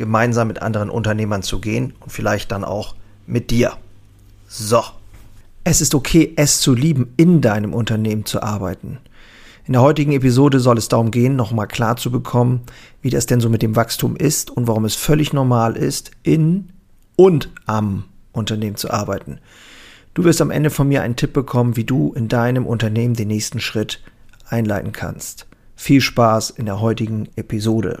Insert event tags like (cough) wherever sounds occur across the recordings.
gemeinsam mit anderen Unternehmern zu gehen und vielleicht dann auch mit dir. So. Es ist okay, es zu lieben, in deinem Unternehmen zu arbeiten. In der heutigen Episode soll es darum gehen, nochmal klar zu bekommen, wie das denn so mit dem Wachstum ist und warum es völlig normal ist, in und am Unternehmen zu arbeiten. Du wirst am Ende von mir einen Tipp bekommen, wie du in deinem Unternehmen den nächsten Schritt einleiten kannst. Viel Spaß in der heutigen Episode.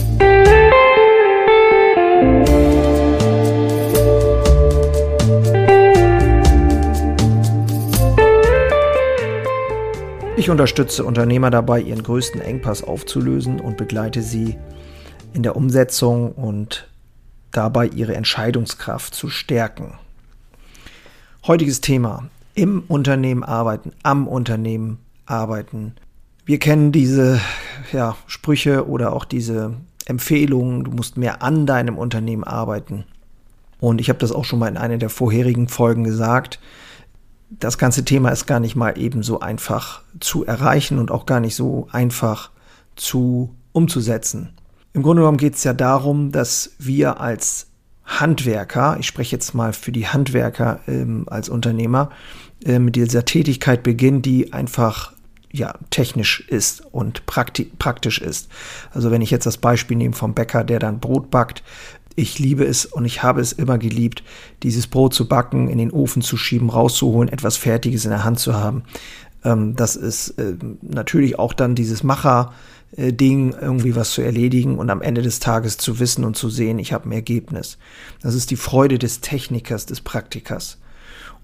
Ich unterstütze Unternehmer dabei, ihren größten Engpass aufzulösen und begleite sie in der Umsetzung und dabei ihre Entscheidungskraft zu stärken. Heutiges Thema. Im Unternehmen arbeiten, am Unternehmen arbeiten. Wir kennen diese ja, Sprüche oder auch diese Empfehlungen, du musst mehr an deinem Unternehmen arbeiten. Und ich habe das auch schon mal in einer der vorherigen Folgen gesagt das ganze Thema ist gar nicht mal eben so einfach zu erreichen und auch gar nicht so einfach zu umzusetzen. Im Grunde genommen geht es ja darum, dass wir als Handwerker, ich spreche jetzt mal für die Handwerker ähm, als Unternehmer, äh, mit dieser Tätigkeit beginnen, die einfach ja, technisch ist und prakti praktisch ist. Also wenn ich jetzt das Beispiel nehme vom Bäcker, der dann Brot backt, ich liebe es und ich habe es immer geliebt, dieses Brot zu backen, in den Ofen zu schieben, rauszuholen, etwas Fertiges in der Hand zu haben. Ähm, das ist äh, natürlich auch dann dieses Macher-Ding, irgendwie was zu erledigen und am Ende des Tages zu wissen und zu sehen, ich habe ein Ergebnis. Das ist die Freude des Technikers, des Praktikers.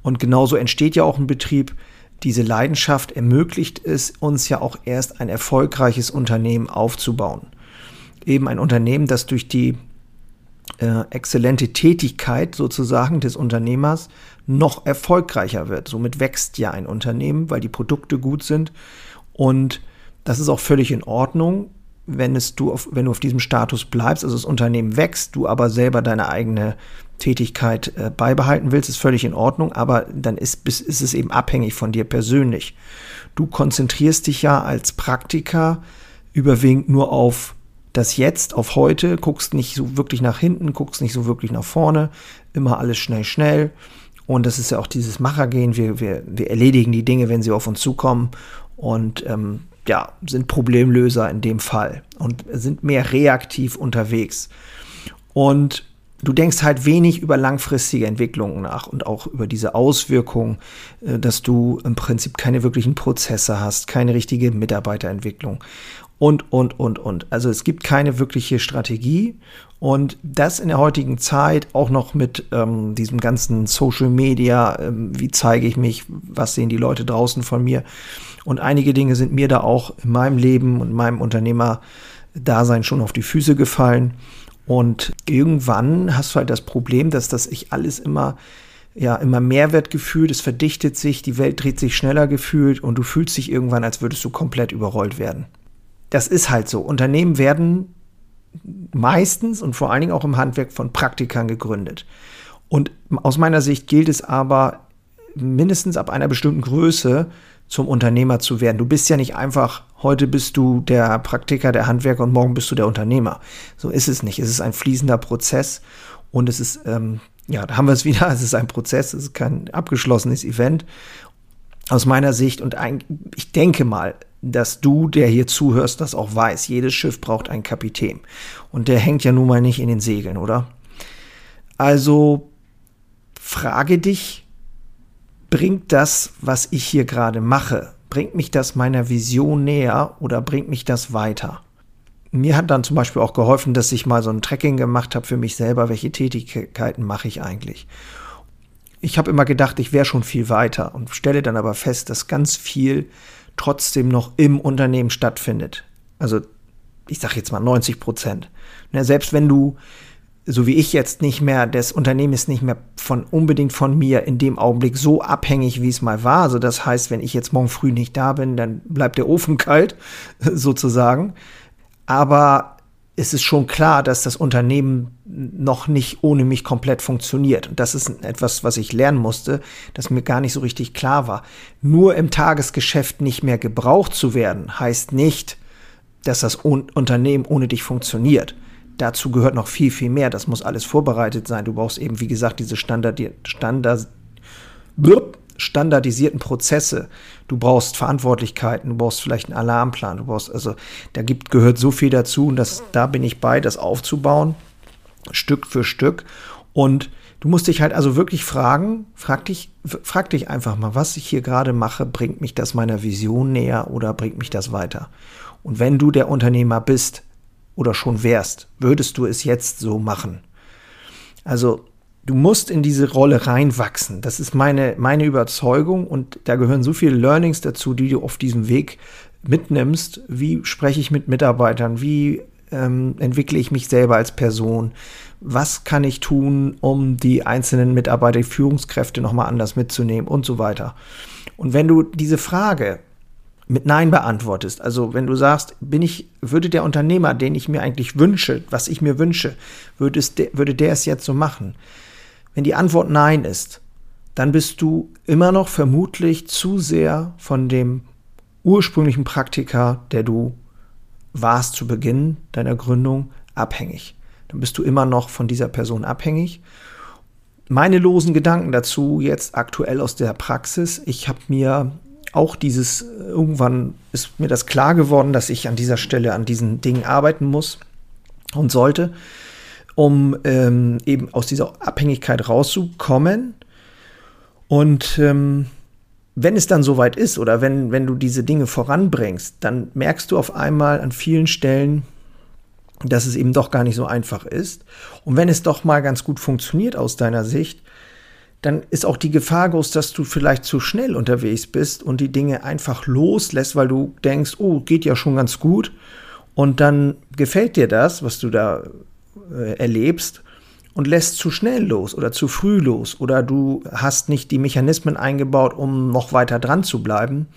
Und genauso entsteht ja auch ein Betrieb. Diese Leidenschaft ermöglicht es uns ja auch erst ein erfolgreiches Unternehmen aufzubauen. Eben ein Unternehmen, das durch die äh, exzellente Tätigkeit sozusagen des Unternehmers noch erfolgreicher wird. Somit wächst ja ein Unternehmen, weil die Produkte gut sind. Und das ist auch völlig in Ordnung, wenn, es du auf, wenn du auf diesem Status bleibst, also das Unternehmen wächst, du aber selber deine eigene Tätigkeit äh, beibehalten willst, ist völlig in Ordnung, aber dann ist, ist es eben abhängig von dir persönlich. Du konzentrierst dich ja als Praktiker überwiegend nur auf das Jetzt auf heute, guckst nicht so wirklich nach hinten, guckst nicht so wirklich nach vorne, immer alles schnell, schnell. Und das ist ja auch dieses Machergehen. Wir, wir, wir erledigen die Dinge, wenn sie auf uns zukommen und ähm, ja, sind Problemlöser in dem Fall und sind mehr reaktiv unterwegs. Und du denkst halt wenig über langfristige Entwicklungen nach und auch über diese Auswirkungen, äh, dass du im Prinzip keine wirklichen Prozesse hast, keine richtige Mitarbeiterentwicklung und, und, und, und. Also es gibt keine wirkliche Strategie und das in der heutigen Zeit auch noch mit ähm, diesem ganzen Social Media, ähm, wie zeige ich mich, was sehen die Leute draußen von mir. Und einige Dinge sind mir da auch in meinem Leben und meinem Unternehmerdasein schon auf die Füße gefallen. Und irgendwann hast du halt das Problem, dass das ich alles immer ja, immer Mehrwertgefühl, es verdichtet sich, die Welt dreht sich schneller gefühlt und du fühlst dich irgendwann, als würdest du komplett überrollt werden das ist halt so. Unternehmen werden meistens und vor allen Dingen auch im Handwerk von Praktikern gegründet. Und aus meiner Sicht gilt es aber mindestens ab einer bestimmten Größe zum Unternehmer zu werden. Du bist ja nicht einfach, heute bist du der Praktiker, der Handwerker und morgen bist du der Unternehmer. So ist es nicht. Es ist ein fließender Prozess und es ist, ähm, ja, da haben wir es (laughs) wieder, es ist ein Prozess, es ist kein abgeschlossenes Event. Aus meiner Sicht und ein, ich denke mal, dass du, der hier zuhörst, das auch weißt. Jedes Schiff braucht einen Kapitän. Und der hängt ja nun mal nicht in den Segeln, oder? Also frage dich, bringt das, was ich hier gerade mache, bringt mich das meiner Vision näher oder bringt mich das weiter? Mir hat dann zum Beispiel auch geholfen, dass ich mal so ein Tracking gemacht habe für mich selber, welche Tätigkeiten mache ich eigentlich. Ich habe immer gedacht, ich wäre schon viel weiter und stelle dann aber fest, dass ganz viel trotzdem noch im Unternehmen stattfindet. Also ich sage jetzt mal 90 Prozent. Ja, selbst wenn du so wie ich jetzt nicht mehr, das Unternehmen ist nicht mehr von unbedingt von mir in dem Augenblick so abhängig, wie es mal war. Also das heißt, wenn ich jetzt morgen früh nicht da bin, dann bleibt der Ofen (laughs) kalt, sozusagen. Aber es ist schon klar, dass das Unternehmen noch nicht ohne mich komplett funktioniert. Und das ist etwas, was ich lernen musste, das mir gar nicht so richtig klar war. Nur im Tagesgeschäft nicht mehr gebraucht zu werden, heißt nicht, dass das Unternehmen ohne dich funktioniert dazu gehört noch viel, viel mehr. Das muss alles vorbereitet sein. Du brauchst eben, wie gesagt, diese Standardi Standard standardisierten Prozesse. Du brauchst Verantwortlichkeiten, du brauchst vielleicht einen Alarmplan, du brauchst, also da gibt, gehört so viel dazu und das, da bin ich bei, das aufzubauen, Stück für Stück. Und du musst dich halt also wirklich fragen, frag dich, frag dich einfach mal, was ich hier gerade mache, bringt mich das meiner Vision näher oder bringt mich das weiter? Und wenn du der Unternehmer bist, oder schon wärst, würdest du es jetzt so machen? Also du musst in diese Rolle reinwachsen. Das ist meine, meine Überzeugung und da gehören so viele Learnings dazu, die du auf diesem Weg mitnimmst. Wie spreche ich mit Mitarbeitern? Wie ähm, entwickle ich mich selber als Person? Was kann ich tun, um die einzelnen Mitarbeiter, die Führungskräfte nochmal anders mitzunehmen und so weiter? Und wenn du diese Frage mit Nein beantwortest. Also wenn du sagst, bin ich, würde der Unternehmer, den ich mir eigentlich wünsche, was ich mir wünsche, würde, es de, würde der es jetzt so machen? Wenn die Antwort Nein ist, dann bist du immer noch vermutlich zu sehr von dem ursprünglichen Praktiker, der du warst zu Beginn deiner Gründung, abhängig. Dann bist du immer noch von dieser Person abhängig. Meine losen Gedanken dazu jetzt aktuell aus der Praxis. Ich habe mir auch dieses, irgendwann ist mir das klar geworden, dass ich an dieser Stelle an diesen Dingen arbeiten muss und sollte, um ähm, eben aus dieser Abhängigkeit rauszukommen. Und ähm, wenn es dann soweit ist oder wenn, wenn du diese Dinge voranbringst, dann merkst du auf einmal an vielen Stellen, dass es eben doch gar nicht so einfach ist. Und wenn es doch mal ganz gut funktioniert aus deiner Sicht, dann ist auch die Gefahr groß, dass du vielleicht zu schnell unterwegs bist und die Dinge einfach loslässt, weil du denkst, oh, geht ja schon ganz gut. Und dann gefällt dir das, was du da äh, erlebst und lässt zu schnell los oder zu früh los oder du hast nicht die Mechanismen eingebaut, um noch weiter dran zu bleiben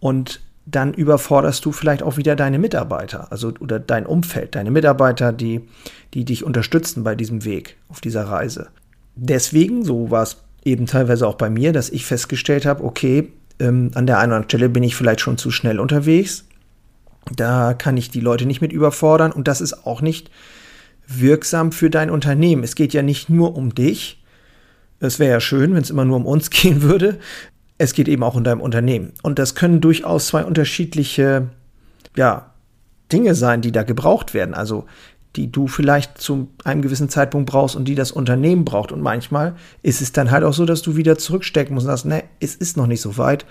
und dann überforderst du vielleicht auch wieder deine Mitarbeiter, also oder dein Umfeld, deine Mitarbeiter, die, die dich unterstützen bei diesem Weg, auf dieser Reise deswegen, so war es eben teilweise auch bei mir, dass ich festgestellt habe, okay, ähm, an der einen oder anderen Stelle bin ich vielleicht schon zu schnell unterwegs. Da kann ich die Leute nicht mit überfordern und das ist auch nicht wirksam für dein Unternehmen. Es geht ja nicht nur um dich. Es wäre ja schön, wenn es immer nur um uns (laughs) gehen würde. Es geht eben auch um dein Unternehmen. Und das können durchaus zwei unterschiedliche, ja, Dinge sein, die da gebraucht werden. Also die du vielleicht zu einem gewissen Zeitpunkt brauchst und die das Unternehmen braucht. Und manchmal ist es dann halt auch so, dass du wieder zurückstecken musst und sagst, ne, es ist noch nicht so weit.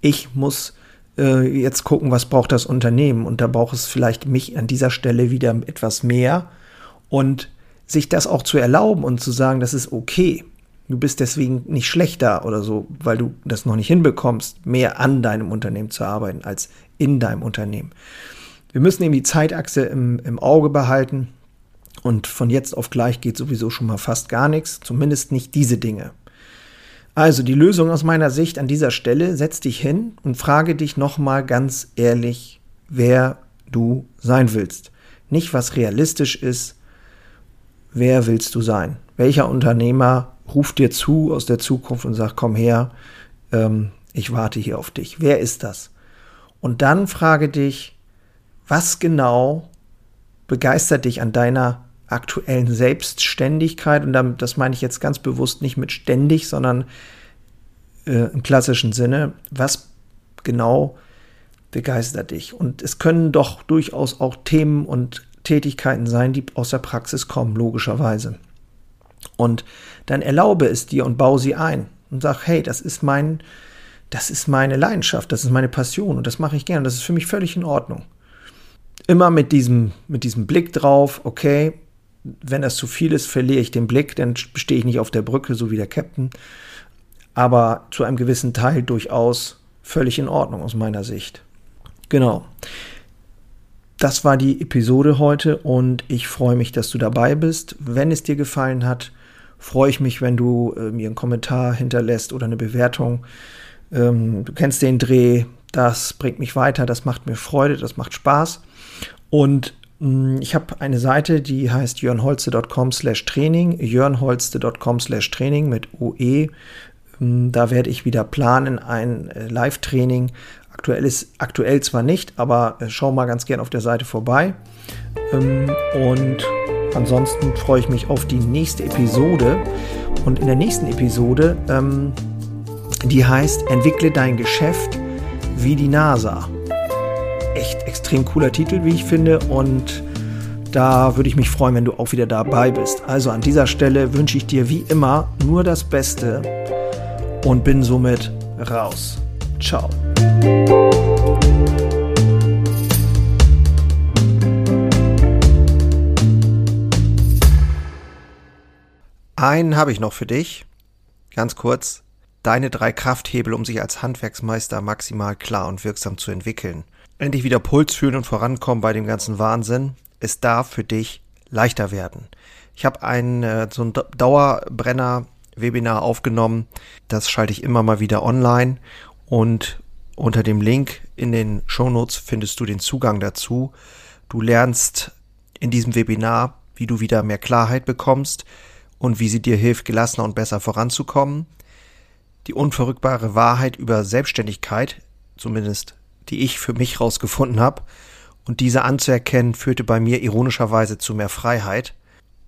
Ich muss äh, jetzt gucken, was braucht das Unternehmen. Und da braucht es vielleicht mich an dieser Stelle wieder etwas mehr. Und sich das auch zu erlauben und zu sagen, das ist okay. Du bist deswegen nicht schlechter oder so, weil du das noch nicht hinbekommst, mehr an deinem Unternehmen zu arbeiten als in deinem Unternehmen. Wir müssen eben die Zeitachse im, im Auge behalten. Und von jetzt auf gleich geht sowieso schon mal fast gar nichts, zumindest nicht diese Dinge. Also die Lösung aus meiner Sicht an dieser Stelle, setz dich hin und frage dich nochmal ganz ehrlich, wer du sein willst. Nicht, was realistisch ist, wer willst du sein? Welcher Unternehmer ruft dir zu aus der Zukunft und sagt, komm her, ähm, ich warte hier auf dich. Wer ist das? Und dann frage dich, was genau begeistert dich an deiner aktuellen Selbstständigkeit? Und damit, das meine ich jetzt ganz bewusst nicht mit ständig, sondern äh, im klassischen Sinne. Was genau begeistert dich? Und es können doch durchaus auch Themen und Tätigkeiten sein, die aus der Praxis kommen, logischerweise. Und dann erlaube es dir und baue sie ein. und sag, hey, das ist mein, das ist meine Leidenschaft, das ist meine Passion und das mache ich gerne. Das ist für mich völlig in Ordnung. Immer mit diesem, mit diesem Blick drauf, okay, wenn das zu viel ist, verliere ich den Blick, dann stehe ich nicht auf der Brücke, so wie der Captain. Aber zu einem gewissen Teil durchaus völlig in Ordnung aus meiner Sicht. Genau. Das war die Episode heute und ich freue mich, dass du dabei bist. Wenn es dir gefallen hat, freue ich mich, wenn du äh, mir einen Kommentar hinterlässt oder eine Bewertung. Ähm, du kennst den Dreh, das bringt mich weiter, das macht mir Freude, das macht Spaß. Und mh, mm, ich habe eine Seite, die heißt jörnholze.com slash Training, jörnholze.com slash Training mit OE. Ähm, da werde ich wieder planen, ein äh, Live-Training. Aktuell ist aktuell zwar nicht, aber äh, schau mal ganz gern auf der Seite vorbei. Ähm, und ansonsten freue ich mich auf die nächste Episode. Und in der nächsten Episode, ähm, die heißt Entwickle dein Geschäft wie die NASA. Echt extrem cooler Titel, wie ich finde. Und da würde ich mich freuen, wenn du auch wieder dabei bist. Also an dieser Stelle wünsche ich dir wie immer nur das Beste und bin somit raus. Ciao. Einen habe ich noch für dich. Ganz kurz. Deine drei Krafthebel, um sich als Handwerksmeister maximal klar und wirksam zu entwickeln. Endlich wieder Puls fühlen und vorankommen bei dem ganzen Wahnsinn. Es darf für dich leichter werden. Ich habe einen äh, so einen Dauerbrenner Webinar aufgenommen. Das schalte ich immer mal wieder online und unter dem Link in den Shownotes findest du den Zugang dazu. Du lernst in diesem Webinar, wie du wieder mehr Klarheit bekommst und wie sie dir hilft, gelassener und besser voranzukommen. Die unverrückbare Wahrheit über Selbstständigkeit, zumindest die ich für mich rausgefunden habe, und diese anzuerkennen, führte bei mir ironischerweise zu mehr Freiheit